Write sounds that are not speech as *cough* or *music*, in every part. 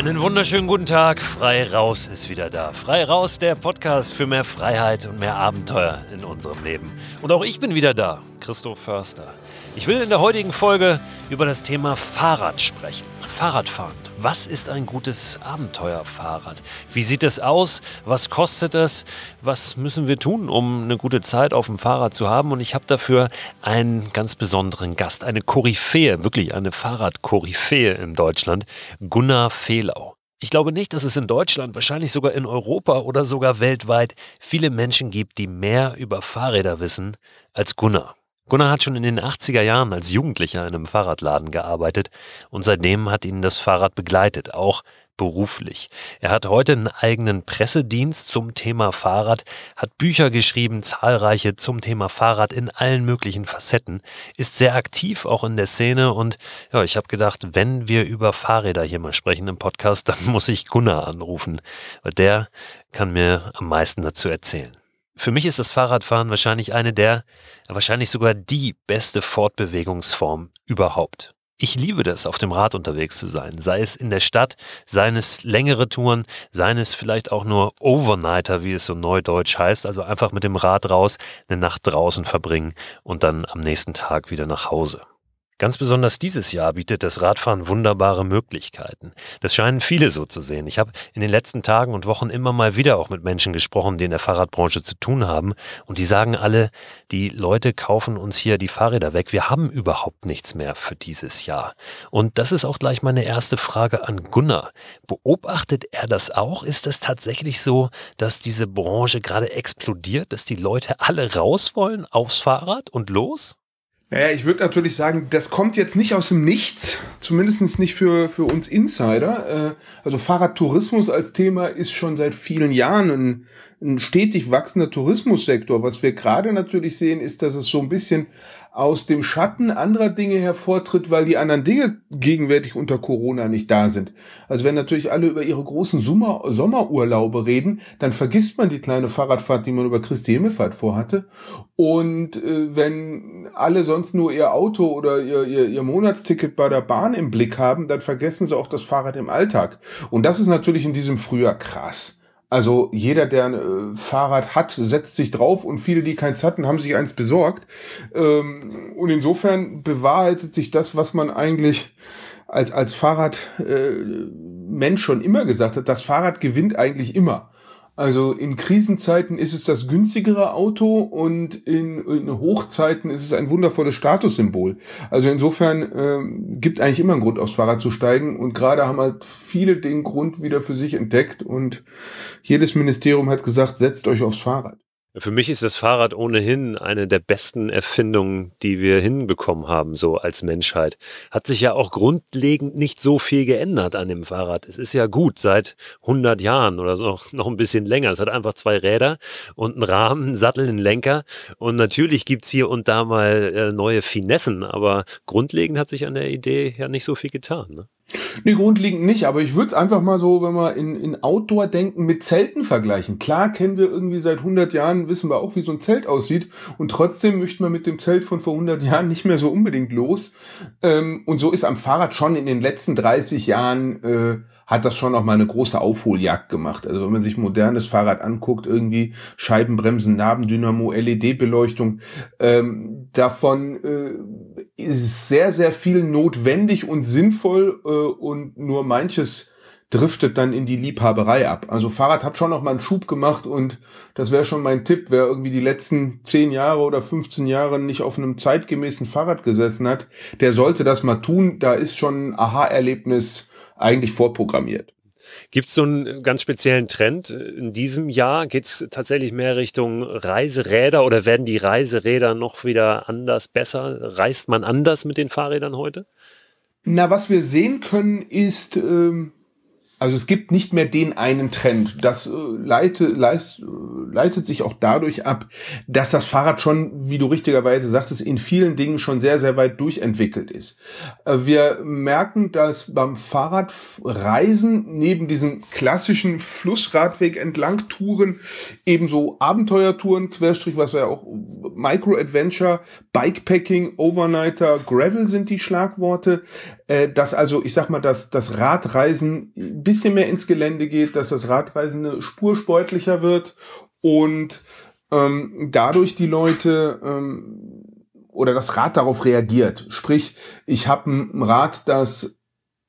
Einen wunderschönen guten Tag. Frei raus ist wieder da. Frei raus, der Podcast für mehr Freiheit und mehr Abenteuer in unserem Leben. Und auch ich bin wieder da, Christoph Förster. Ich will in der heutigen Folge über das Thema Fahrrad sprechen. Fahrradfahren. Was ist ein gutes Abenteuerfahrrad? Wie sieht es aus? Was kostet es? Was müssen wir tun, um eine gute Zeit auf dem Fahrrad zu haben? Und ich habe dafür einen ganz besonderen Gast, eine Koryphäe, wirklich eine Fahrradkoryphäe in Deutschland, Gunnar Fehlau. Ich glaube nicht, dass es in Deutschland, wahrscheinlich sogar in Europa oder sogar weltweit viele Menschen gibt, die mehr über Fahrräder wissen als Gunnar. Gunnar hat schon in den 80er Jahren als Jugendlicher in einem Fahrradladen gearbeitet und seitdem hat ihn das Fahrrad begleitet, auch beruflich. Er hat heute einen eigenen Pressedienst zum Thema Fahrrad, hat Bücher geschrieben, zahlreiche zum Thema Fahrrad in allen möglichen Facetten, ist sehr aktiv auch in der Szene und ja, ich habe gedacht, wenn wir über Fahrräder hier mal sprechen im Podcast, *laughs* dann muss ich Gunnar anrufen, weil der kann mir am meisten dazu erzählen. Für mich ist das Fahrradfahren wahrscheinlich eine der, wahrscheinlich sogar die beste Fortbewegungsform überhaupt. Ich liebe das, auf dem Rad unterwegs zu sein, sei es in der Stadt, seien es längere Touren, seien es vielleicht auch nur Overnighter, wie es so neudeutsch heißt, also einfach mit dem Rad raus, eine Nacht draußen verbringen und dann am nächsten Tag wieder nach Hause. Ganz besonders dieses Jahr bietet das Radfahren wunderbare Möglichkeiten. Das scheinen viele so zu sehen. Ich habe in den letzten Tagen und Wochen immer mal wieder auch mit Menschen gesprochen, die in der Fahrradbranche zu tun haben. Und die sagen alle, die Leute kaufen uns hier die Fahrräder weg. Wir haben überhaupt nichts mehr für dieses Jahr. Und das ist auch gleich meine erste Frage an Gunnar. Beobachtet er das auch? Ist es tatsächlich so, dass diese Branche gerade explodiert, dass die Leute alle raus wollen aufs Fahrrad und los? Naja, ich würde natürlich sagen, das kommt jetzt nicht aus dem Nichts, zumindest nicht für, für uns Insider. Äh, also Fahrradtourismus als Thema ist schon seit vielen Jahren ein, ein stetig wachsender Tourismussektor. Was wir gerade natürlich sehen, ist, dass es so ein bisschen aus dem Schatten anderer Dinge hervortritt, weil die anderen Dinge gegenwärtig unter Corona nicht da sind. Also wenn natürlich alle über ihre großen Sommer Sommerurlaube reden, dann vergisst man die kleine Fahrradfahrt, die man über Christi Himmelfahrt vorhatte. Und äh, wenn alle sonst nur ihr Auto oder ihr, ihr, ihr Monatsticket bei der Bahn im Blick haben, dann vergessen sie auch das Fahrrad im Alltag. Und das ist natürlich in diesem Frühjahr krass. Also jeder, der ein äh, Fahrrad hat, setzt sich drauf und viele, die keins hatten, haben sich eins besorgt. Ähm, und insofern bewahrheitet sich das, was man eigentlich als, als Fahrradmensch äh, schon immer gesagt hat. Das Fahrrad gewinnt eigentlich immer. Also in Krisenzeiten ist es das günstigere Auto und in, in Hochzeiten ist es ein wundervolles Statussymbol. Also insofern ähm, gibt eigentlich immer einen Grund, aufs Fahrrad zu steigen. Und gerade haben halt viele den Grund wieder für sich entdeckt und jedes Ministerium hat gesagt, setzt euch aufs Fahrrad. Für mich ist das Fahrrad ohnehin eine der besten Erfindungen, die wir hinbekommen haben, so als Menschheit. Hat sich ja auch grundlegend nicht so viel geändert an dem Fahrrad. Es ist ja gut seit 100 Jahren oder so, *laughs* noch ein bisschen länger. Es hat einfach zwei Räder und einen Rahmen, einen Sattel, einen Lenker. Und natürlich gibt's hier und da mal äh, neue Finessen, aber grundlegend hat sich an der Idee ja nicht so viel getan. Ne? Nee, grundlegend nicht, aber ich würde einfach mal so, wenn wir in, in Outdoor-Denken mit Zelten vergleichen. Klar kennen wir irgendwie seit 100 Jahren, wissen wir auch, wie so ein Zelt aussieht und trotzdem möchten wir mit dem Zelt von vor 100 Jahren nicht mehr so unbedingt los. Ähm, und so ist am Fahrrad schon in den letzten 30 Jahren äh, hat das schon auch mal eine große Aufholjagd gemacht. Also wenn man sich modernes Fahrrad anguckt, irgendwie Scheibenbremsen, Nabendynamo, LED-Beleuchtung, ähm, davon äh, ist sehr, sehr viel notwendig und sinnvoll äh, und nur manches driftet dann in die Liebhaberei ab. Also Fahrrad hat schon noch mal einen Schub gemacht und das wäre schon mein Tipp, wer irgendwie die letzten 10 Jahre oder 15 Jahre nicht auf einem zeitgemäßen Fahrrad gesessen hat, der sollte das mal tun. Da ist schon ein Aha-Erlebnis eigentlich vorprogrammiert. Gibt es so einen ganz speziellen Trend in diesem Jahr? Geht es tatsächlich mehr Richtung Reiseräder oder werden die Reiseräder noch wieder anders, besser? Reist man anders mit den Fahrrädern heute? Na, was wir sehen können, ist, ähm, also es gibt nicht mehr den einen Trend. Das äh, leite, leist, äh, leitet sich auch dadurch ab, dass das Fahrrad schon, wie du richtigerweise sagtest, in vielen Dingen schon sehr, sehr weit durchentwickelt ist. Äh, wir merken, dass beim Fahrradreisen neben diesen klassischen Flussradweg entlang Touren ebenso Abenteuertouren, Querstrich, was wir ja auch Micro-Adventure, Bikepacking, Overnighter, Gravel sind die Schlagworte dass also, ich sag mal, dass das Radreisen bisschen mehr ins Gelände geht, dass das Radreisen eine Spur sportlicher wird und ähm, dadurch die Leute ähm, oder das Rad darauf reagiert. Sprich, ich habe ein Rad, das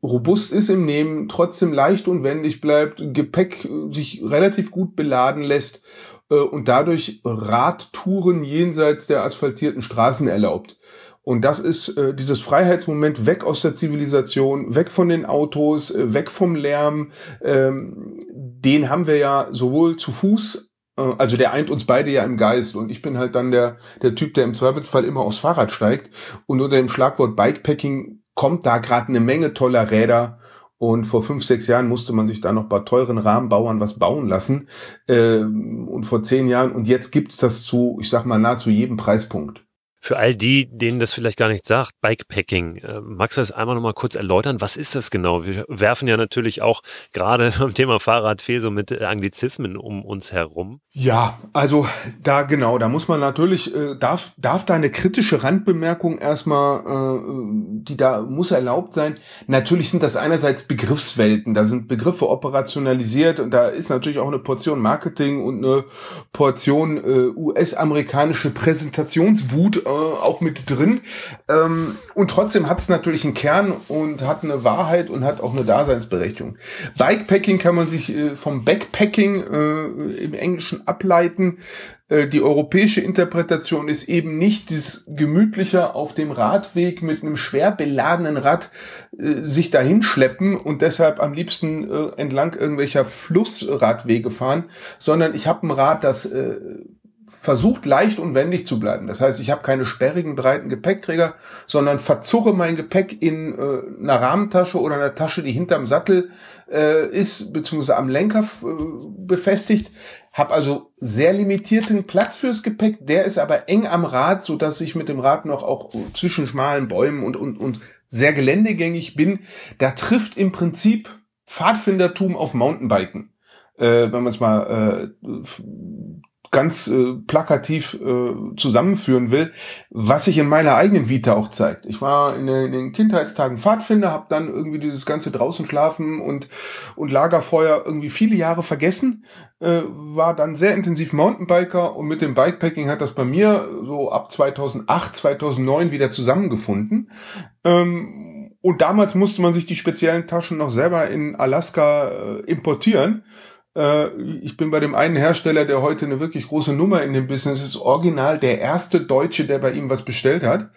robust ist im Nehmen, trotzdem leicht und wendig bleibt, Gepäck sich relativ gut beladen lässt äh, und dadurch Radtouren jenseits der asphaltierten Straßen erlaubt. Und das ist äh, dieses Freiheitsmoment weg aus der Zivilisation, weg von den Autos, äh, weg vom Lärm. Ähm, den haben wir ja sowohl zu Fuß, äh, also der eint uns beide ja im Geist. Und ich bin halt dann der, der Typ, der im Zweifelsfall immer aufs Fahrrad steigt. Und unter dem Schlagwort Bikepacking kommt da gerade eine Menge toller Räder und vor fünf, sechs Jahren musste man sich da noch bei teuren Rahmenbauern was bauen lassen. Ähm, und vor zehn Jahren, und jetzt gibt's das zu, ich sag mal, nahezu jedem Preispunkt. Für all die, denen das vielleicht gar nicht sagt, Bikepacking, äh, magst du das einmal noch mal kurz erläutern? Was ist das genau? Wir werfen ja natürlich auch gerade *laughs* beim Thema Fahrrad viel so mit Anglizismen um uns herum. Ja, also da genau, da muss man natürlich, äh, darf, darf da eine kritische Randbemerkung erstmal, äh, die da muss erlaubt sein. Natürlich sind das einerseits Begriffswelten, da sind Begriffe operationalisiert und da ist natürlich auch eine Portion Marketing und eine Portion äh, US-amerikanische Präsentationswut äh, auch mit drin. Ähm, und trotzdem hat es natürlich einen Kern und hat eine Wahrheit und hat auch eine Daseinsberechtigung. Bikepacking kann man sich äh, vom Backpacking äh, im Englischen ableiten. Äh, die europäische Interpretation ist eben nicht das gemütlicher auf dem Radweg mit einem schwer beladenen Rad äh, sich dahin schleppen und deshalb am liebsten äh, entlang irgendwelcher Flussradwege fahren, sondern ich habe ein Rad, das äh, versucht leicht und wendig zu bleiben. Das heißt, ich habe keine sperrigen, breiten Gepäckträger, sondern verzurre mein Gepäck in äh, einer Rahmentasche oder einer Tasche, die hinterm Sattel äh, ist, beziehungsweise am Lenker äh, befestigt. Habe also sehr limitierten Platz fürs Gepäck, der ist aber eng am Rad, so dass ich mit dem Rad noch auch zwischen schmalen Bäumen und, und, und sehr geländegängig bin. Da trifft im Prinzip Pfadfindertum auf Mountainbiken. Äh, wenn man es mal äh, ganz äh, plakativ äh, zusammenführen will, was sich in meiner eigenen Vita auch zeigt. Ich war in den, in den Kindheitstagen Pfadfinder, habe dann irgendwie dieses ganze draußen schlafen und und Lagerfeuer irgendwie viele Jahre vergessen, äh, war dann sehr intensiv Mountainbiker und mit dem Bikepacking hat das bei mir so ab 2008, 2009 wieder zusammengefunden. Ähm, und damals musste man sich die speziellen Taschen noch selber in Alaska äh, importieren ich bin bei dem einen Hersteller, der heute eine wirklich große Nummer in dem Business ist, original der erste Deutsche, der bei ihm was bestellt hat.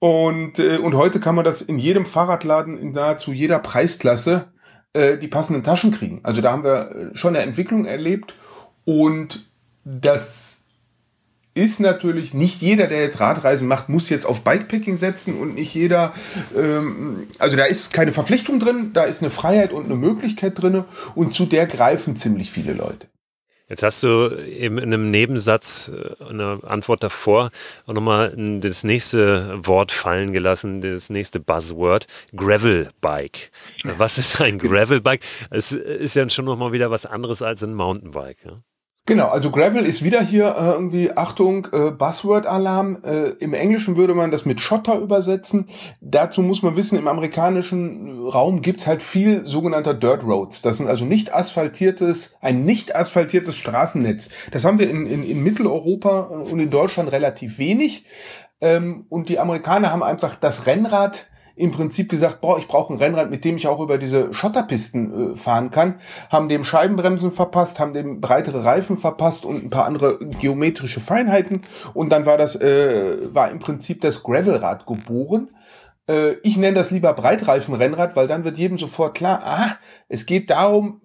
Und, äh, und heute kann man das in jedem Fahrradladen in nahezu jeder Preisklasse äh, die passenden Taschen kriegen. Also da haben wir schon eine Entwicklung erlebt und das ist natürlich nicht jeder, der jetzt Radreisen macht, muss jetzt auf Bikepacking setzen und nicht jeder, ähm, also da ist keine Verpflichtung drin, da ist eine Freiheit und eine Möglichkeit drin und zu der greifen ziemlich viele Leute. Jetzt hast du eben in einem Nebensatz, äh, eine Antwort davor, auch nochmal das nächste Wort fallen gelassen, das nächste Buzzword, Gravelbike. Was ist ein Gravelbike? Es ist ja schon nochmal wieder was anderes als ein Mountainbike. Ja? Genau, also Gravel ist wieder hier äh, irgendwie, Achtung, äh, Buzzword-Alarm. Äh, Im Englischen würde man das mit Schotter übersetzen. Dazu muss man wissen, im amerikanischen Raum gibt's halt viel sogenannter Dirt Roads. Das sind also nicht asphaltiertes, ein nicht asphaltiertes Straßennetz. Das haben wir in, in, in Mitteleuropa und in Deutschland relativ wenig. Ähm, und die Amerikaner haben einfach das Rennrad im Prinzip gesagt, boah, ich brauche ein Rennrad, mit dem ich auch über diese Schotterpisten äh, fahren kann, haben dem Scheibenbremsen verpasst, haben dem breitere Reifen verpasst und ein paar andere geometrische Feinheiten und dann war das äh, war im Prinzip das Gravelrad geboren. Äh, ich nenne das lieber Breitreifenrennrad, weil dann wird jedem sofort klar, ah, es geht darum,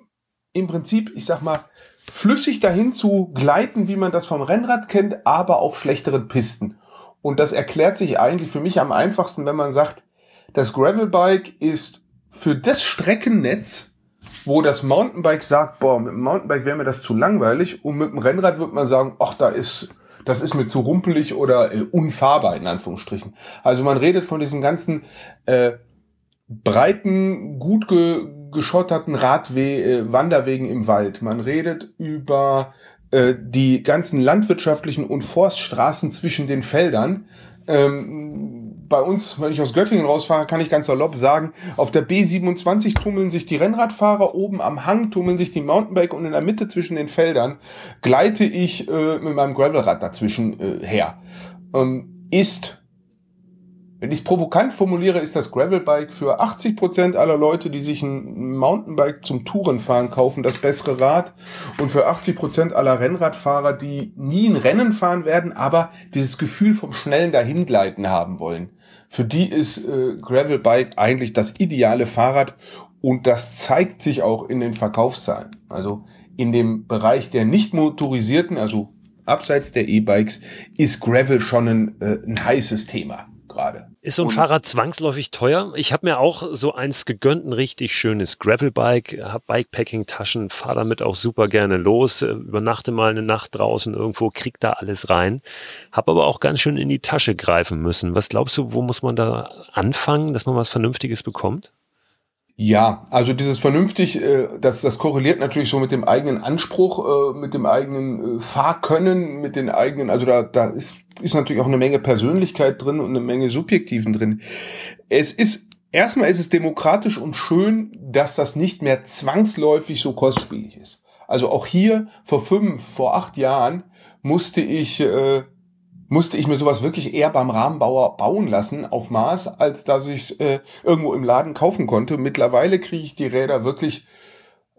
im Prinzip, ich sag mal, flüssig dahin zu gleiten, wie man das vom Rennrad kennt, aber auf schlechteren Pisten. Und das erklärt sich eigentlich für mich am einfachsten, wenn man sagt, das Gravelbike ist für das Streckennetz, wo das Mountainbike sagt, boah, mit dem Mountainbike wäre mir das zu langweilig und mit dem Rennrad wird man sagen, ach, da ist, das ist mir zu rumpelig oder äh, unfahrbar in Anführungsstrichen. Also man redet von diesen ganzen äh, breiten, gut ge geschotterten Radwe äh, Wanderwegen im Wald. Man redet über äh, die ganzen landwirtschaftlichen und Forststraßen zwischen den Feldern. Ähm, bei uns, wenn ich aus Göttingen rausfahre, kann ich ganz salopp sagen, auf der B27 tummeln sich die Rennradfahrer, oben am Hang tummeln sich die Mountainbike und in der Mitte zwischen den Feldern gleite ich äh, mit meinem Gravelrad dazwischen äh, her. Ähm, ist wenn ich es provokant formuliere, ist das Gravelbike für 80 Prozent aller Leute, die sich ein Mountainbike zum Tourenfahren kaufen, das bessere Rad. Und für 80 Prozent aller Rennradfahrer, die nie ein Rennen fahren werden, aber dieses Gefühl vom schnellen Dahingleiten haben wollen. Für die ist äh, Gravelbike eigentlich das ideale Fahrrad und das zeigt sich auch in den Verkaufszahlen. Also in dem Bereich der nicht motorisierten, also abseits der E-Bikes, ist Gravel schon ein, äh, ein heißes Thema gerade. Ist so ein und Fahrrad zwangsläufig teuer? Ich habe mir auch so eins gegönnt, ein richtig schönes Gravelbike, habe Bikepacking-Taschen, fahre damit auch super gerne los, äh, übernachte mal eine Nacht draußen irgendwo, krieg da alles rein, habe aber auch ganz schön in die Tasche greifen müssen. Was glaubst du, wo muss man da anfangen, dass man was Vernünftiges bekommt? Ja, also dieses vernünftig, äh, das, das korreliert natürlich so mit dem eigenen Anspruch, äh, mit dem eigenen äh, Fahrkönnen, mit den eigenen, also da, da ist, ist natürlich auch eine Menge Persönlichkeit drin und eine Menge Subjektiven drin. Es ist, erstmal ist es demokratisch und schön, dass das nicht mehr zwangsläufig so kostspielig ist. Also auch hier vor fünf, vor acht Jahren musste ich äh, musste ich mir sowas wirklich eher beim Rahmenbauer bauen lassen auf Maß, als dass ich es äh, irgendwo im Laden kaufen konnte. Mittlerweile kriege ich die Räder wirklich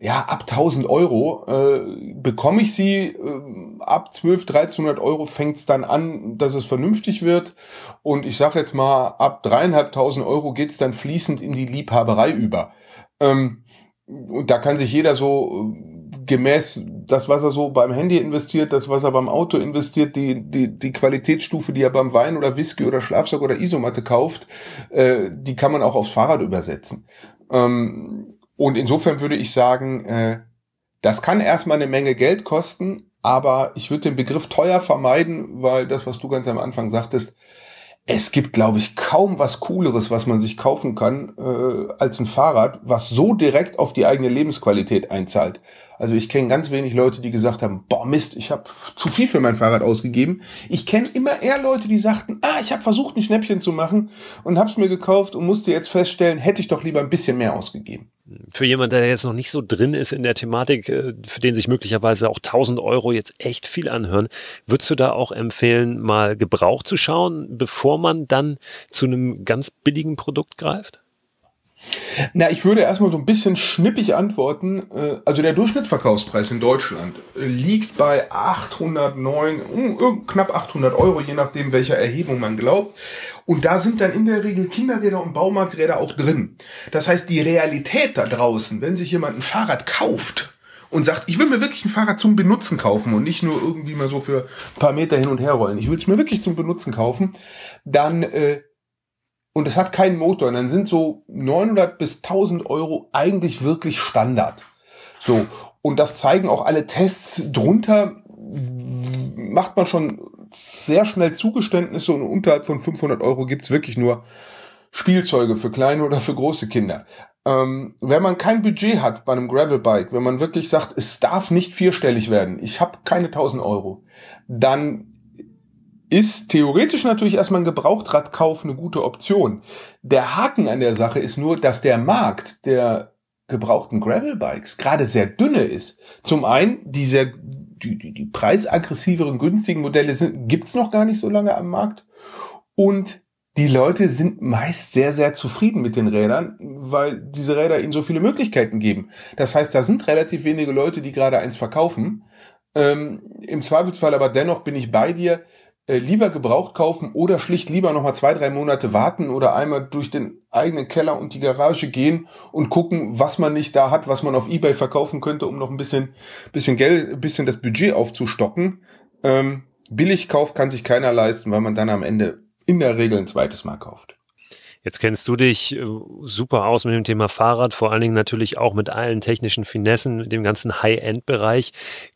ja ab 1000 Euro äh, bekomme ich sie äh, ab 12 1300 Euro fängt es dann an dass es vernünftig wird und ich sage jetzt mal ab dreieinhalbtausend Euro geht's dann fließend in die Liebhaberei über ähm, und da kann sich jeder so gemäß das, was er so beim Handy investiert, das, was er beim Auto investiert, die, die, die Qualitätsstufe, die er beim Wein oder Whisky oder Schlafsack oder Isomatte kauft, äh, die kann man auch aufs Fahrrad übersetzen. Ähm, und insofern würde ich sagen, äh, das kann erstmal eine Menge Geld kosten, aber ich würde den Begriff teuer vermeiden, weil das, was du ganz am Anfang sagtest, es gibt, glaube ich, kaum was Cooleres, was man sich kaufen kann, äh, als ein Fahrrad, was so direkt auf die eigene Lebensqualität einzahlt. Also ich kenne ganz wenig Leute, die gesagt haben, boah Mist, ich habe zu viel für mein Fahrrad ausgegeben. Ich kenne immer eher Leute, die sagten, ah, ich habe versucht, ein Schnäppchen zu machen und habe es mir gekauft und musste jetzt feststellen, hätte ich doch lieber ein bisschen mehr ausgegeben. Für jemanden, der jetzt noch nicht so drin ist in der Thematik, äh, für den sich möglicherweise auch 1000 Euro jetzt echt viel anhören, würdest du da auch empfehlen, mal Gebrauch zu schauen, bevor man dann zu einem ganz billigen Produkt greift? Na, ich würde erstmal so ein bisschen schnippig antworten. Äh, also der Durchschnittsverkaufspreis in Deutschland liegt bei 809, knapp 800 Euro, je nachdem, welcher Erhebung man glaubt. Und da sind dann in der Regel Kinderräder und Baumarkträder auch drin. Das heißt, die Realität da draußen, wenn sich jemand ein Fahrrad kauft, und sagt, ich will mir wirklich ein Fahrrad zum Benutzen kaufen und nicht nur irgendwie mal so für ein paar Meter hin und her rollen. Ich will es mir wirklich zum Benutzen kaufen, dann äh, und es hat keinen Motor, und dann sind so 900 bis 1000 Euro eigentlich wirklich Standard. So. Und das zeigen auch alle Tests drunter. Macht man schon sehr schnell Zugeständnisse und unterhalb von 500 Euro gibt's wirklich nur Spielzeuge für kleine oder für große Kinder. Ähm, wenn man kein Budget hat bei einem Gravelbike, wenn man wirklich sagt, es darf nicht vierstellig werden, ich habe keine 1000 Euro, dann ist theoretisch natürlich erstmal ein Gebrauchtradkauf eine gute Option. Der Haken an der Sache ist nur, dass der Markt der gebrauchten Gravelbikes gerade sehr dünne ist. Zum einen, die sehr, die, die, die preisaggressiveren, günstigen Modelle sind, gibt's noch gar nicht so lange am Markt. Und die Leute sind meist sehr, sehr zufrieden mit den Rädern, weil diese Räder ihnen so viele Möglichkeiten geben. Das heißt, da sind relativ wenige Leute, die gerade eins verkaufen. Ähm, Im Zweifelsfall aber dennoch bin ich bei dir lieber gebraucht kaufen oder schlicht lieber noch mal zwei, drei Monate warten oder einmal durch den eigenen Keller und die Garage gehen und gucken, was man nicht da hat, was man auf Ebay verkaufen könnte, um noch ein bisschen, bisschen Geld, ein bisschen das Budget aufzustocken. Ähm, Billigkauf kann sich keiner leisten, weil man dann am Ende in der Regel ein zweites Mal kauft. Jetzt kennst du dich äh, super aus mit dem Thema Fahrrad, vor allen Dingen natürlich auch mit allen technischen Finessen, mit dem ganzen High-End-Bereich.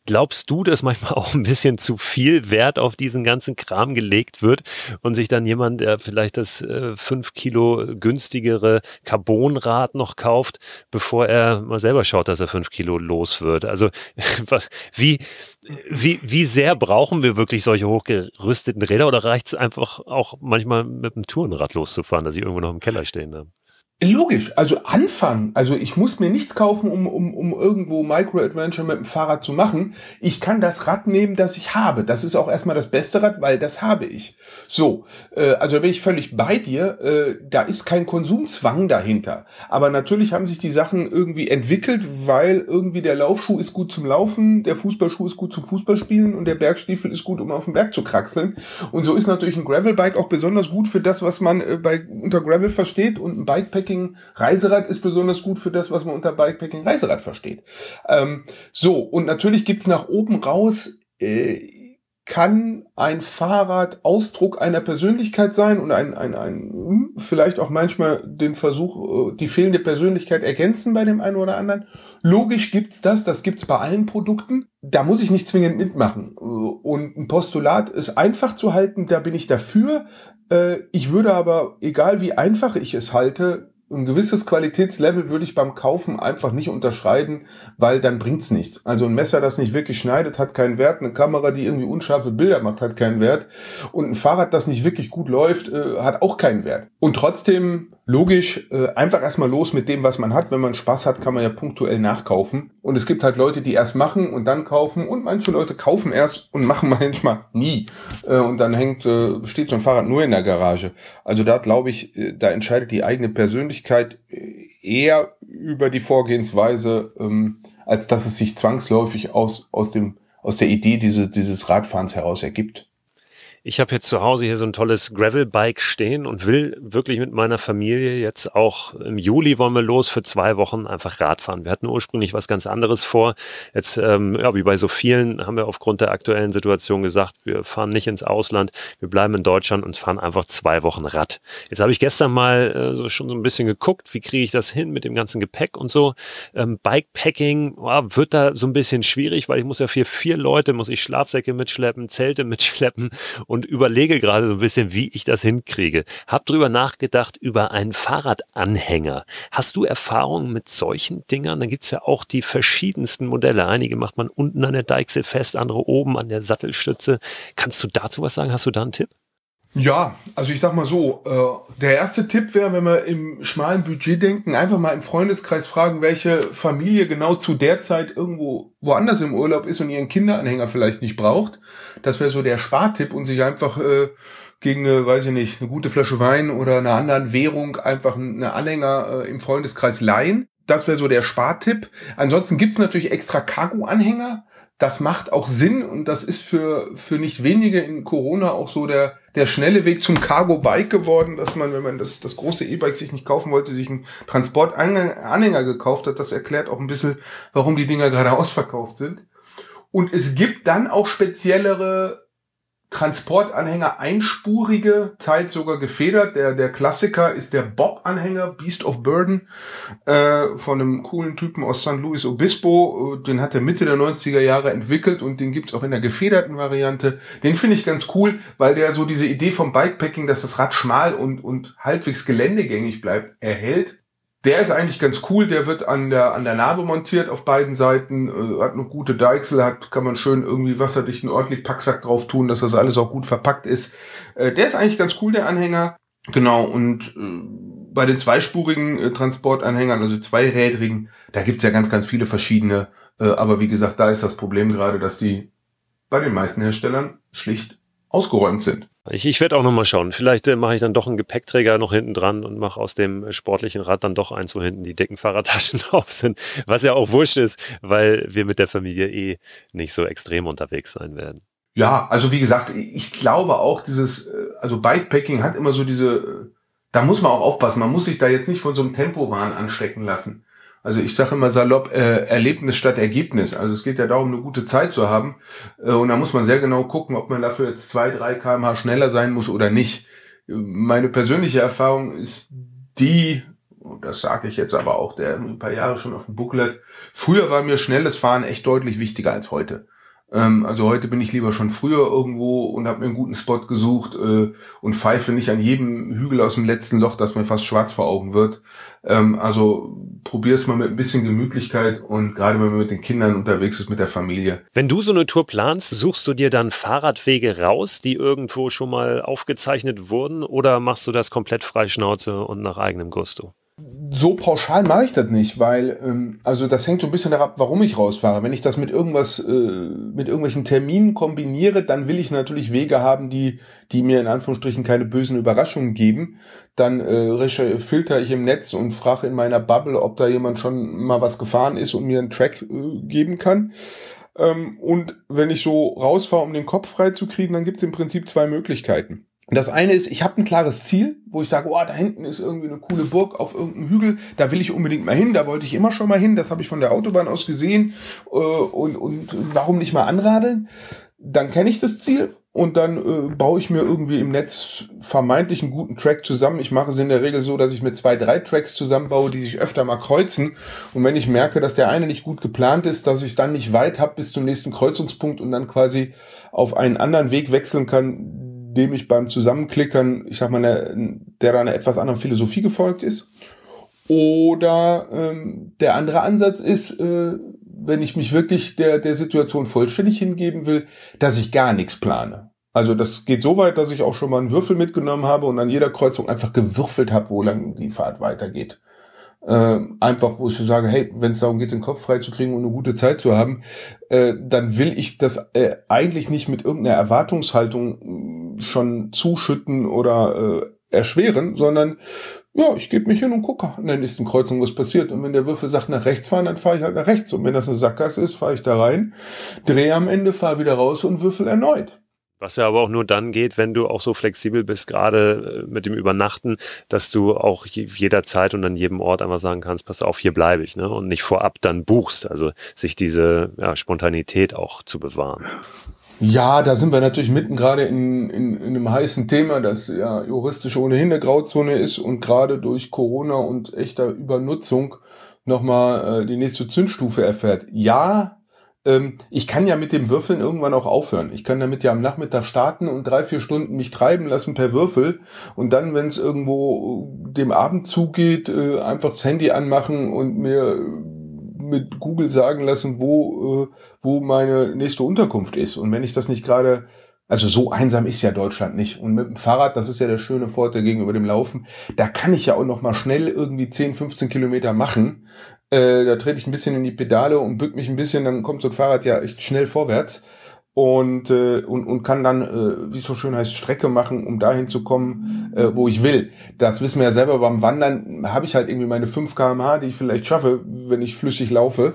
Glaubst du, dass manchmal *laughs* auch ein bisschen zu viel Wert auf diesen ganzen Kram gelegt wird und sich dann jemand, der vielleicht das äh, fünf Kilo günstigere Carbonrad noch kauft, bevor er mal selber schaut, dass er fünf Kilo los wird? Also *laughs* wie, wie, wie sehr brauchen wir wirklich solche hochgerüsteten Räder oder reicht es einfach auch manchmal mit dem Tourenrad loszufahren, dass ich irgendwo noch im Keller stehen habe? Logisch, also anfangen. Also ich muss mir nichts kaufen, um, um, um irgendwo Micro-Adventure mit dem Fahrrad zu machen. Ich kann das Rad nehmen, das ich habe. Das ist auch erstmal das beste Rad, weil das habe ich. So, äh, also da bin ich völlig bei dir. Äh, da ist kein Konsumzwang dahinter. Aber natürlich haben sich die Sachen irgendwie entwickelt, weil irgendwie der Laufschuh ist gut zum Laufen, der Fußballschuh ist gut zum Fußballspielen und der Bergstiefel ist gut, um auf den Berg zu kraxeln. Und so ist natürlich ein Gravelbike auch besonders gut für das, was man äh, bei unter Gravel versteht und ein Bikepack Bikepacking Reiserad ist besonders gut für das, was man unter Bikepacking Reiserad versteht. Ähm, so, und natürlich gibt's nach oben raus, äh, kann ein Fahrrad Ausdruck einer Persönlichkeit sein und ein, ein, ein hm, vielleicht auch manchmal den Versuch, äh, die fehlende Persönlichkeit ergänzen bei dem einen oder anderen. Logisch gibt's das, das gibt's bei allen Produkten. Da muss ich nicht zwingend mitmachen. Und ein Postulat ist einfach zu halten, da bin ich dafür. Äh, ich würde aber, egal wie einfach ich es halte, ein gewisses Qualitätslevel würde ich beim Kaufen einfach nicht unterschreiten, weil dann bringt's nichts. Also ein Messer, das nicht wirklich schneidet, hat keinen Wert. Eine Kamera, die irgendwie unscharfe Bilder macht, hat keinen Wert. Und ein Fahrrad, das nicht wirklich gut läuft, äh, hat auch keinen Wert. Und trotzdem logisch, äh, einfach erstmal los mit dem, was man hat. Wenn man Spaß hat, kann man ja punktuell nachkaufen. Und es gibt halt Leute, die erst machen und dann kaufen. Und manche Leute kaufen erst und machen *laughs* manchmal nie. Äh, und dann hängt, äh, steht so ein Fahrrad nur in der Garage. Also da glaube ich, äh, da entscheidet die eigene Persönlichkeit äh, eher über die Vorgehensweise, ähm, als dass es sich zwangsläufig aus, aus dem, aus der Idee diese, dieses Radfahrens heraus ergibt ich habe jetzt zu Hause hier so ein tolles Gravelbike stehen und will wirklich mit meiner Familie jetzt auch im Juli wollen wir los für zwei Wochen einfach Radfahren. Wir hatten ursprünglich was ganz anderes vor. Jetzt, ähm, ja, wie bei so vielen, haben wir aufgrund der aktuellen Situation gesagt, wir fahren nicht ins Ausland, wir bleiben in Deutschland und fahren einfach zwei Wochen Rad. Jetzt habe ich gestern mal äh, so schon so ein bisschen geguckt, wie kriege ich das hin mit dem ganzen Gepäck und so. Ähm, Bikepacking oh, wird da so ein bisschen schwierig, weil ich muss ja für vier Leute, muss ich Schlafsäcke mitschleppen, Zelte mitschleppen und überlege gerade so ein bisschen, wie ich das hinkriege. Hab drüber nachgedacht über einen Fahrradanhänger. Hast du Erfahrungen mit solchen Dingern? Da gibt's ja auch die verschiedensten Modelle. Einige macht man unten an der Deichsel fest, andere oben an der Sattelstütze. Kannst du dazu was sagen? Hast du da einen Tipp? Ja, also ich sag mal so, äh, der erste Tipp wäre, wenn wir im schmalen Budget denken, einfach mal im Freundeskreis fragen, welche Familie genau zu der Zeit irgendwo woanders im Urlaub ist und ihren Kinderanhänger vielleicht nicht braucht. Das wäre so der Spartipp und sich einfach äh, gegen eine, weiß ich nicht, eine gute Flasche Wein oder eine anderen Währung einfach eine Anhänger äh, im Freundeskreis leihen. Das wäre so der Spartipp. Ansonsten gibt's natürlich extra Cargo-Anhänger das macht auch Sinn und das ist für, für nicht wenige in Corona auch so der, der schnelle Weg zum Cargo-Bike geworden, dass man, wenn man das, das große E-Bike sich nicht kaufen wollte, sich einen Transportanhänger gekauft hat. Das erklärt auch ein bisschen, warum die Dinger gerade ausverkauft sind. Und es gibt dann auch speziellere Transportanhänger einspurige, teils sogar gefedert. Der, der Klassiker ist der Bob-Anhänger, Beast of Burden, äh, von einem coolen Typen aus St. Louis Obispo. Den hat er Mitte der 90er Jahre entwickelt und den gibt's auch in der gefederten Variante. Den finde ich ganz cool, weil der so diese Idee vom Bikepacking, dass das Rad schmal und, und halbwegs geländegängig bleibt, erhält. Der ist eigentlich ganz cool, der wird an der, an der Narbe montiert auf beiden Seiten, äh, hat eine gute Deichsel, hat, kann man schön irgendwie wasserdichten ordentlich Packsack drauf tun, dass das alles auch gut verpackt ist. Äh, der ist eigentlich ganz cool, der Anhänger. Genau, und äh, bei den zweispurigen äh, Transportanhängern, also zweirädrigen, da gibt's ja ganz, ganz viele verschiedene. Äh, aber wie gesagt, da ist das Problem gerade, dass die bei den meisten Herstellern schlicht ausgeräumt sind. Ich, ich werde auch nochmal schauen. Vielleicht äh, mache ich dann doch einen Gepäckträger noch hinten dran und mache aus dem sportlichen Rad dann doch eins, wo hinten die dicken Fahrradtaschen *laughs* drauf sind. Was ja auch wurscht ist, weil wir mit der Familie eh nicht so extrem unterwegs sein werden. Ja, also wie gesagt, ich glaube auch dieses, äh, also Bikepacking hat immer so diese, äh, da muss man auch aufpassen. Man muss sich da jetzt nicht von so einem Tempowahn anstecken lassen. Also ich sage immer salopp, äh, Erlebnis statt Ergebnis. Also es geht ja darum, eine gute Zeit zu haben. Äh, und da muss man sehr genau gucken, ob man dafür jetzt zwei, drei kmh schneller sein muss oder nicht. Meine persönliche Erfahrung ist die, und das sage ich jetzt aber auch, der ein paar Jahre schon auf dem hat, früher war mir schnelles Fahren echt deutlich wichtiger als heute. Ähm, also heute bin ich lieber schon früher irgendwo und habe mir einen guten Spot gesucht äh, und pfeife nicht an jedem Hügel aus dem letzten Loch, dass mir fast schwarz vor Augen wird. Ähm, also probier es mal mit ein bisschen Gemütlichkeit und gerade wenn man mit den Kindern unterwegs ist, mit der Familie. Wenn du so eine Tour planst, suchst du dir dann Fahrradwege raus, die irgendwo schon mal aufgezeichnet wurden oder machst du das komplett frei Schnauze und nach eigenem Gusto? So pauschal mache ich das nicht, weil ähm, also das hängt so ein bisschen davon ab, warum ich rausfahre. Wenn ich das mit irgendwas, äh, mit irgendwelchen Terminen kombiniere, dann will ich natürlich Wege haben, die, die mir in Anführungsstrichen keine bösen Überraschungen geben. Dann äh, filter ich im Netz und frage in meiner Bubble, ob da jemand schon mal was gefahren ist und mir einen Track äh, geben kann. Ähm, und wenn ich so rausfahre, um den Kopf frei zu kriegen, dann gibt es im Prinzip zwei Möglichkeiten. Das eine ist, ich habe ein klares Ziel, wo ich sage, oh, da hinten ist irgendwie eine coole Burg auf irgendeinem Hügel, da will ich unbedingt mal hin, da wollte ich immer schon mal hin, das habe ich von der Autobahn aus gesehen äh, und, und warum nicht mal anradeln? Dann kenne ich das Ziel und dann äh, baue ich mir irgendwie im Netz vermeintlich einen guten Track zusammen. Ich mache es in der Regel so, dass ich mir zwei, drei Tracks zusammenbaue, die sich öfter mal kreuzen. Und wenn ich merke, dass der eine nicht gut geplant ist, dass ich es dann nicht weit habe bis zum nächsten Kreuzungspunkt und dann quasi auf einen anderen Weg wechseln kann, dem ich beim Zusammenklickern, ich sag mal, der, der einer etwas anderen Philosophie gefolgt ist. Oder ähm, der andere Ansatz ist, äh, wenn ich mich wirklich der, der Situation vollständig hingeben will, dass ich gar nichts plane. Also das geht so weit, dass ich auch schon mal einen Würfel mitgenommen habe und an jeder Kreuzung einfach gewürfelt habe, wo lang die Fahrt weitergeht. Äh, einfach, wo ich so sage, hey, wenn es darum geht, den Kopf frei zu kriegen und eine gute Zeit zu haben, äh, dann will ich das äh, eigentlich nicht mit irgendeiner Erwartungshaltung schon zuschütten oder äh, erschweren, sondern ja, ich gebe mich hin und gucke an der nächsten Kreuzung, was passiert. Und wenn der Würfel sagt, nach rechts fahren, dann fahre ich halt nach rechts. Und wenn das eine Sackgasse ist, fahre ich da rein, drehe am Ende, fahre wieder raus und würfel erneut. Was ja aber auch nur dann geht, wenn du auch so flexibel bist, gerade äh, mit dem Übernachten, dass du auch jederzeit und an jedem Ort einfach sagen kannst, pass auf, hier bleibe ich, ne? Und nicht vorab dann buchst. Also sich diese ja, Spontanität auch zu bewahren. Ja, da sind wir natürlich mitten gerade in, in, in einem heißen Thema, das ja juristisch ohnehin eine Grauzone ist und gerade durch Corona und echter Übernutzung nochmal äh, die nächste Zündstufe erfährt. Ja, ich kann ja mit dem Würfeln irgendwann auch aufhören. Ich kann damit ja am Nachmittag starten und drei, vier Stunden mich treiben lassen per Würfel und dann, wenn es irgendwo dem Abend zugeht, äh, einfach das Handy anmachen und mir mit Google sagen lassen, wo, äh, wo meine nächste Unterkunft ist. Und wenn ich das nicht gerade, also so einsam ist ja Deutschland nicht. Und mit dem Fahrrad, das ist ja der schöne Vorteil gegenüber dem Laufen, da kann ich ja auch noch mal schnell irgendwie 10, 15 Kilometer machen. Äh, da trete ich ein bisschen in die Pedale und bück mich ein bisschen, dann kommt so ein Fahrrad ja echt schnell vorwärts und, äh, und, und kann dann, äh, wie es so schön heißt, Strecke machen, um dahin zu kommen, äh, wo ich will. Das wissen wir ja selber beim Wandern, habe ich halt irgendwie meine 5 kmh, die ich vielleicht schaffe, wenn ich flüssig laufe.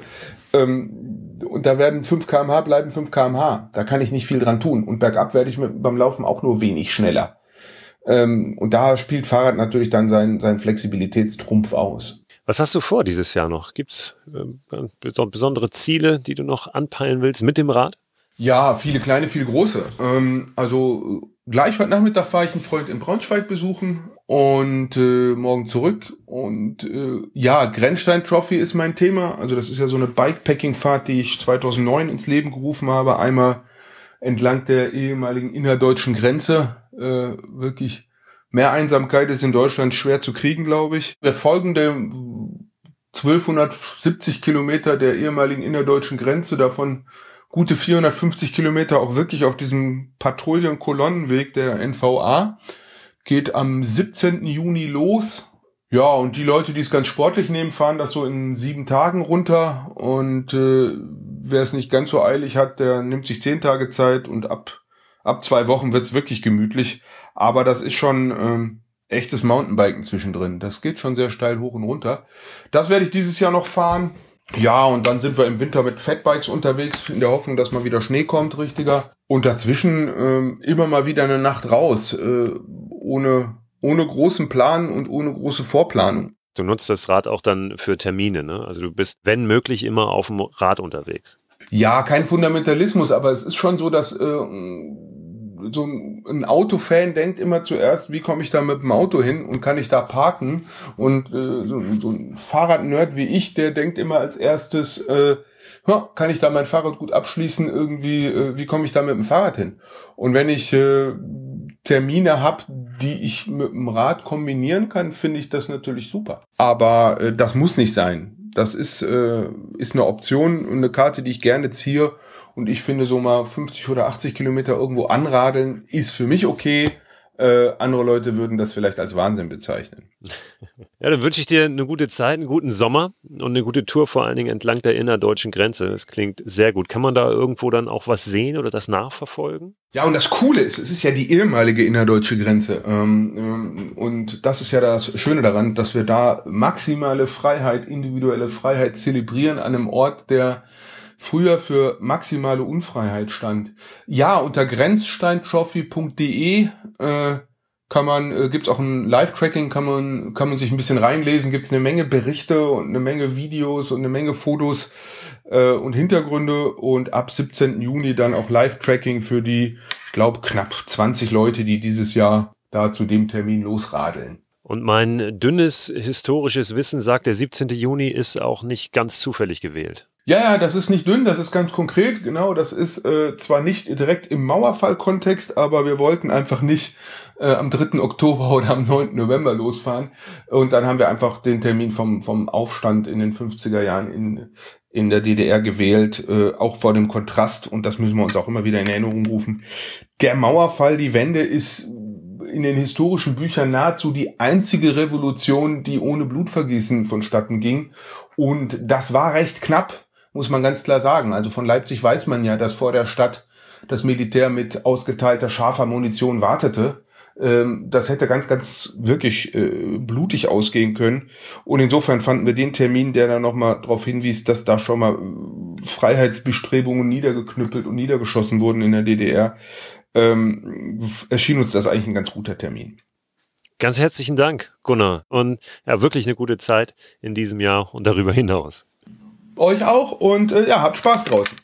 Ähm, und da werden 5 kmh bleiben 5 kmh. Da kann ich nicht viel dran tun. Und bergab werde ich mit, beim Laufen auch nur wenig schneller. Ähm, und da spielt Fahrrad natürlich dann seinen, seinen Flexibilitätstrumpf aus. Was hast du vor dieses Jahr noch? Gibt es äh, besondere Ziele, die du noch anpeilen willst mit dem Rad? Ja, viele kleine, viele große. Ähm, also gleich heute Nachmittag fahre ich einen Freund in Braunschweig besuchen und äh, morgen zurück. Und äh, ja, Grenzstein Trophy ist mein Thema. Also das ist ja so eine Bikepacking-Fahrt, die ich 2009 ins Leben gerufen habe. Einmal entlang der ehemaligen innerdeutschen Grenze. Äh, wirklich mehr Einsamkeit ist in Deutschland schwer zu kriegen, glaube ich. Der folgende 1270 Kilometer der ehemaligen innerdeutschen Grenze, davon gute 450 Kilometer auch wirklich auf diesem Patrouillen-Kolonnenweg der NVA. Geht am 17. Juni los. Ja, und die Leute, die es ganz sportlich nehmen, fahren das so in sieben Tagen runter. Und äh, wer es nicht ganz so eilig hat, der nimmt sich zehn Tage Zeit und ab, ab zwei Wochen wird's wirklich gemütlich. Aber das ist schon ähm, echtes Mountainbiken zwischendrin. Das geht schon sehr steil hoch und runter. Das werde ich dieses Jahr noch fahren. Ja, und dann sind wir im Winter mit Fatbikes unterwegs, in der Hoffnung, dass mal wieder Schnee kommt, richtiger. Und dazwischen ähm, immer mal wieder eine Nacht raus, äh, ohne, ohne großen Plan und ohne große Vorplanung. Du nutzt das Rad auch dann für Termine, ne? Also du bist, wenn möglich, immer auf dem Rad unterwegs. Ja, kein Fundamentalismus, aber es ist schon so, dass äh, so ein Autofan denkt immer zuerst, wie komme ich da mit dem Auto hin und kann ich da parken? Und äh, so, so ein Fahrradnerd wie ich, der denkt immer als erstes, äh, kann ich da mein Fahrrad gut abschließen? Irgendwie, äh, wie komme ich da mit dem Fahrrad hin? Und wenn ich äh, Termine habe, die ich mit dem Rad kombinieren kann, finde ich das natürlich super. Aber äh, das muss nicht sein. Das ist, äh, ist eine Option und eine Karte, die ich gerne ziehe. Und ich finde so mal 50 oder 80 Kilometer irgendwo anradeln ist für mich okay. Äh, andere Leute würden das vielleicht als Wahnsinn bezeichnen. Ja, dann wünsche ich dir eine gute Zeit, einen guten Sommer und eine gute Tour vor allen Dingen entlang der innerdeutschen Grenze. Das klingt sehr gut. Kann man da irgendwo dann auch was sehen oder das nachverfolgen? Ja, und das Coole ist, es ist ja die ehemalige innerdeutsche Grenze. Ähm, ähm, und das ist ja das Schöne daran, dass wir da maximale Freiheit, individuelle Freiheit zelebrieren an einem Ort, der früher für maximale Unfreiheit stand. Ja, unter grenzsteintrophy.de äh, kann man, äh, gibt's auch ein Live-Tracking, kann man, kann man sich ein bisschen reinlesen, gibt's eine Menge Berichte und eine Menge Videos und eine Menge Fotos äh, und Hintergründe und ab 17. Juni dann auch Live-Tracking für die, ich glaube, knapp 20 Leute, die dieses Jahr da zu dem Termin losradeln. Und mein dünnes historisches Wissen sagt, der 17. Juni ist auch nicht ganz zufällig gewählt. Ja, ja, das ist nicht dünn, das ist ganz konkret, genau. Das ist äh, zwar nicht direkt im Mauerfall-Kontext, aber wir wollten einfach nicht äh, am 3. Oktober oder am 9. November losfahren. Und dann haben wir einfach den Termin vom, vom Aufstand in den 50er Jahren in, in der DDR gewählt, äh, auch vor dem Kontrast, und das müssen wir uns auch immer wieder in Erinnerung rufen. Der Mauerfall, die Wende ist in den historischen Büchern nahezu die einzige Revolution, die ohne Blutvergießen vonstatten ging. Und das war recht knapp muss man ganz klar sagen. Also von Leipzig weiß man ja, dass vor der Stadt das Militär mit ausgeteilter scharfer Munition wartete. Ähm, das hätte ganz, ganz wirklich äh, blutig ausgehen können. Und insofern fanden wir den Termin, der dann nochmal darauf hinwies, dass da schon mal äh, Freiheitsbestrebungen niedergeknüppelt und niedergeschossen wurden in der DDR, ähm, erschien uns das eigentlich ein ganz guter Termin. Ganz herzlichen Dank, Gunnar. Und ja, wirklich eine gute Zeit in diesem Jahr und darüber hinaus euch auch und äh, ja, habt Spaß draußen.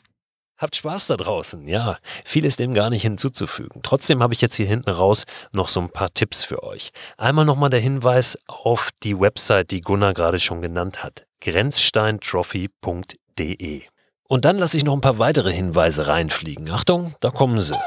Habt Spaß da draußen, ja. Viel ist dem gar nicht hinzuzufügen. Trotzdem habe ich jetzt hier hinten raus noch so ein paar Tipps für euch. Einmal nochmal der Hinweis auf die Website, die Gunnar gerade schon genannt hat. grenzsteintrophy.de. Und dann lasse ich noch ein paar weitere Hinweise reinfliegen. Achtung, da kommen sie.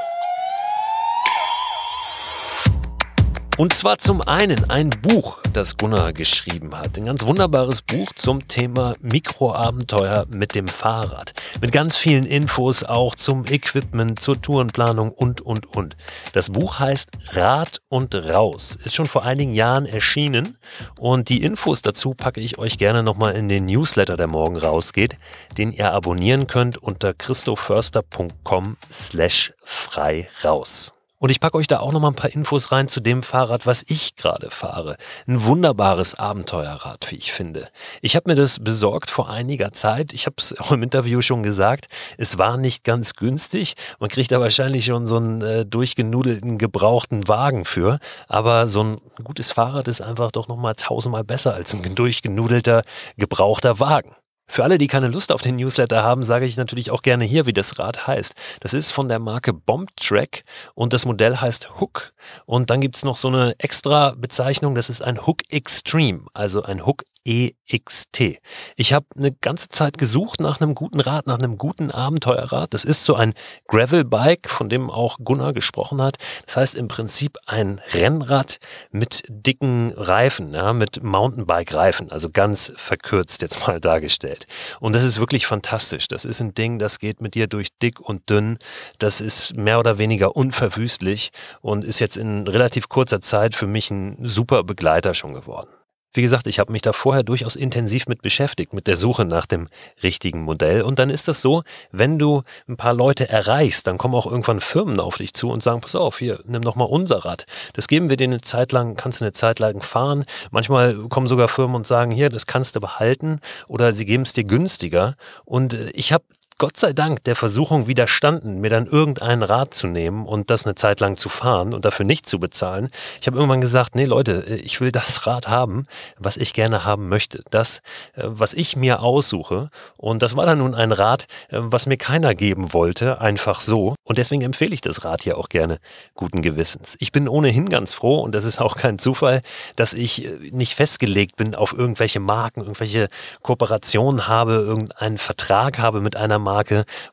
Und zwar zum einen ein Buch, das Gunnar geschrieben hat. Ein ganz wunderbares Buch zum Thema Mikroabenteuer mit dem Fahrrad. Mit ganz vielen Infos auch zum Equipment, zur Tourenplanung und, und, und. Das Buch heißt Rad und Raus. Ist schon vor einigen Jahren erschienen. Und die Infos dazu packe ich euch gerne nochmal in den Newsletter, der morgen rausgeht, den ihr abonnieren könnt unter christoförster.com slash frei raus. Und ich packe euch da auch noch mal ein paar Infos rein zu dem Fahrrad, was ich gerade fahre. Ein wunderbares Abenteuerrad, wie ich finde. Ich habe mir das besorgt vor einiger Zeit. Ich habe es *laughs* auch im Interview schon gesagt. Es war nicht ganz günstig. Man kriegt da wahrscheinlich schon so einen äh, durchgenudelten, gebrauchten Wagen für. Aber so ein gutes Fahrrad ist einfach doch noch mal tausendmal besser als ein durchgenudelter, gebrauchter Wagen. Für alle, die keine Lust auf den Newsletter haben, sage ich natürlich auch gerne hier, wie das Rad heißt. Das ist von der Marke Bombtrack und das Modell heißt Hook. Und dann gibt es noch so eine extra Bezeichnung, das ist ein Hook Extreme, also ein Hook EXT. Ich habe eine ganze Zeit gesucht nach einem guten Rad, nach einem guten Abenteuerrad. Das ist so ein Gravelbike, von dem auch Gunnar gesprochen hat. Das heißt im Prinzip ein Rennrad mit dicken Reifen, ja, mit Mountainbike-Reifen, also ganz verkürzt jetzt mal dargestellt. Und das ist wirklich fantastisch. Das ist ein Ding, das geht mit dir durch dick und dünn. Das ist mehr oder weniger unverwüstlich und ist jetzt in relativ kurzer Zeit für mich ein super Begleiter schon geworden. Wie gesagt, ich habe mich da vorher durchaus intensiv mit beschäftigt, mit der Suche nach dem richtigen Modell. Und dann ist das so, wenn du ein paar Leute erreichst, dann kommen auch irgendwann Firmen auf dich zu und sagen, pass auf, hier, nimm doch mal unser Rad. Das geben wir dir eine Zeit lang, kannst du eine Zeit lang fahren. Manchmal kommen sogar Firmen und sagen, hier, das kannst du behalten oder sie geben es dir günstiger. Und äh, ich habe Gott sei Dank der Versuchung widerstanden, mir dann irgendein Rad zu nehmen und das eine Zeit lang zu fahren und dafür nicht zu bezahlen. Ich habe irgendwann gesagt, nee Leute, ich will das Rad haben, was ich gerne haben möchte. Das, äh, was ich mir aussuche. Und das war dann nun ein Rad, äh, was mir keiner geben wollte, einfach so. Und deswegen empfehle ich das Rad hier auch gerne guten Gewissens. Ich bin ohnehin ganz froh und das ist auch kein Zufall, dass ich äh, nicht festgelegt bin auf irgendwelche Marken, irgendwelche Kooperationen habe, irgendeinen Vertrag habe mit einer Marke,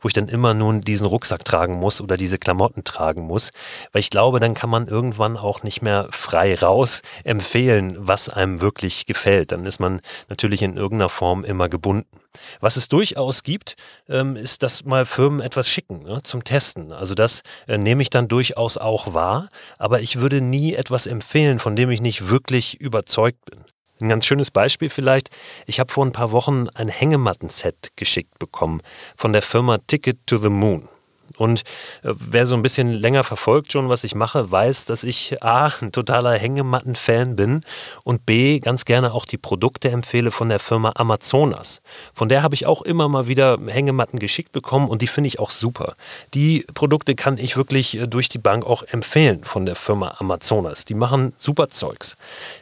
wo ich dann immer nun diesen Rucksack tragen muss oder diese Klamotten tragen muss. Weil ich glaube, dann kann man irgendwann auch nicht mehr frei raus empfehlen, was einem wirklich gefällt. Dann ist man natürlich in irgendeiner Form immer gebunden. Was es durchaus gibt, ähm, ist, dass mal Firmen etwas schicken ne, zum Testen. Also das äh, nehme ich dann durchaus auch wahr, aber ich würde nie etwas empfehlen, von dem ich nicht wirklich überzeugt bin. Ein ganz schönes Beispiel vielleicht. Ich habe vor ein paar Wochen ein Hängematten-Set geschickt bekommen von der Firma Ticket to the Moon. Und äh, wer so ein bisschen länger verfolgt schon, was ich mache, weiß, dass ich A, ein totaler Hängematten-Fan bin und B, ganz gerne auch die Produkte empfehle von der Firma Amazonas. Von der habe ich auch immer mal wieder Hängematten geschickt bekommen und die finde ich auch super. Die Produkte kann ich wirklich äh, durch die Bank auch empfehlen von der Firma Amazonas. Die machen super Zeugs.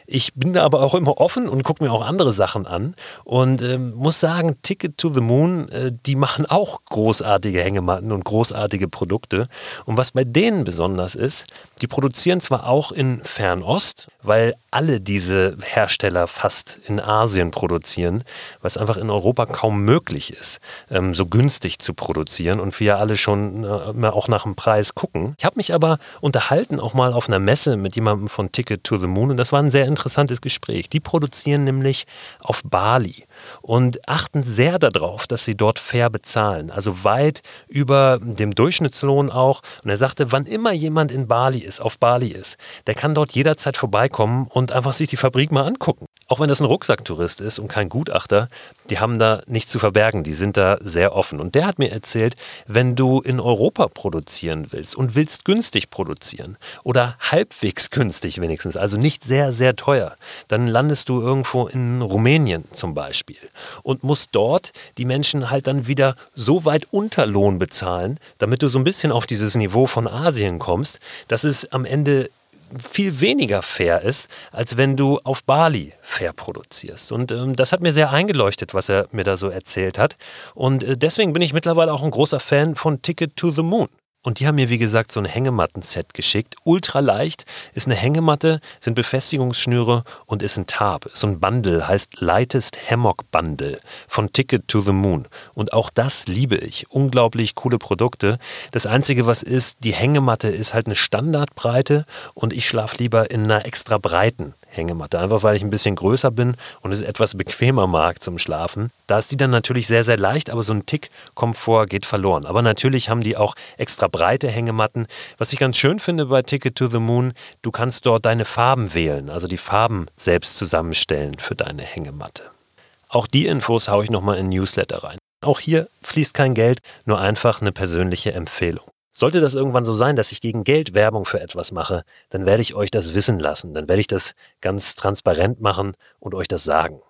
Ich bin da aber auch immer offen und gucke mir auch andere Sachen an und äh, muss sagen, Ticket to the Moon, äh, die machen auch großartige Hängematten und großartige Produkte. Und was bei denen besonders ist, die produzieren zwar auch in Fernost, weil alle diese Hersteller fast in Asien produzieren, was einfach in Europa kaum möglich ist, ähm, so günstig zu produzieren und wir alle schon äh, auch nach dem Preis gucken. Ich habe mich aber unterhalten auch mal auf einer Messe mit jemandem von Ticket to the Moon und das war ein sehr interessantes Gespräch. Die produzieren nämlich auf Bali und achten sehr darauf, dass sie dort fair bezahlen, also weit über dem Durchschnittslohn auch. Und er sagte, wann immer jemand in Bali ist, auf Bali ist, der kann dort jederzeit vorbeikommen und einfach sich die Fabrik mal angucken. Auch wenn das ein Rucksacktourist ist und kein Gutachter, die haben da nichts zu verbergen, die sind da sehr offen. Und der hat mir erzählt, wenn du in Europa produzieren willst und willst günstig produzieren oder halbwegs günstig wenigstens, also nicht sehr, sehr teuer, dann landest du irgendwo in Rumänien zum Beispiel und musst dort die Menschen halt dann wieder so weit unter Lohn bezahlen, damit du so ein bisschen auf dieses Niveau von Asien kommst, dass es am Ende viel weniger fair ist, als wenn du auf Bali fair produzierst. Und ähm, das hat mir sehr eingeleuchtet, was er mir da so erzählt hat. Und äh, deswegen bin ich mittlerweile auch ein großer Fan von Ticket to the Moon. Und die haben mir, wie gesagt, so ein Hängematten-Set geschickt. Ultra leicht, ist eine Hängematte, sind Befestigungsschnüre und ist ein Tab. So ein Bundle heißt Lightest Hammock Bundle von Ticket to the Moon. Und auch das liebe ich. Unglaublich coole Produkte. Das Einzige, was ist, die Hängematte ist halt eine Standardbreite und ich schlafe lieber in einer extra breiten Hängematte. Einfach weil ich ein bisschen größer bin und es etwas bequemer mag zum Schlafen. Da ist die dann natürlich sehr, sehr leicht, aber so ein Tick Komfort geht verloren. Aber natürlich haben die auch extra breite Hängematten. Was ich ganz schön finde bei Ticket to the Moon, du kannst dort deine Farben wählen, also die Farben selbst zusammenstellen für deine Hängematte. Auch die Infos haue ich nochmal in Newsletter rein. Auch hier fließt kein Geld, nur einfach eine persönliche Empfehlung. Sollte das irgendwann so sein, dass ich gegen Geld Werbung für etwas mache, dann werde ich euch das wissen lassen. Dann werde ich das ganz transparent machen und euch das sagen.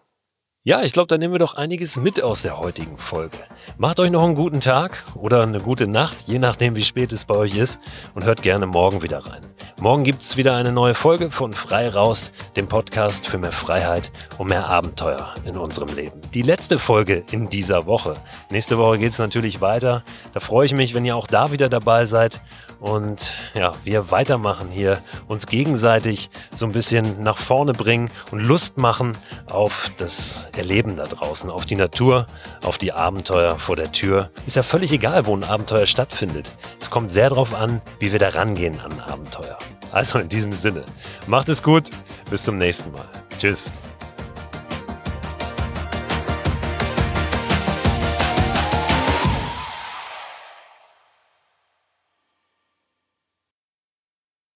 Ja, ich glaube, da nehmen wir doch einiges mit aus der heutigen Folge. Macht euch noch einen guten Tag oder eine gute Nacht, je nachdem, wie spät es bei euch ist, und hört gerne morgen wieder rein. Morgen gibt es wieder eine neue Folge von Frei Raus, dem Podcast für mehr Freiheit und mehr Abenteuer in unserem Leben. Die letzte Folge in dieser Woche. Nächste Woche geht es natürlich weiter. Da freue ich mich, wenn ihr auch da wieder dabei seid und ja, wir weitermachen hier, uns gegenseitig so ein bisschen nach vorne bringen und Lust machen auf das Erleben da draußen, auf die Natur, auf die Abenteuer vor der Tür. Ist ja völlig egal, wo ein Abenteuer stattfindet. Es kommt sehr darauf an, wie wir da rangehen an ein Abenteuer. Also in diesem Sinne, macht es gut, bis zum nächsten Mal. Tschüss.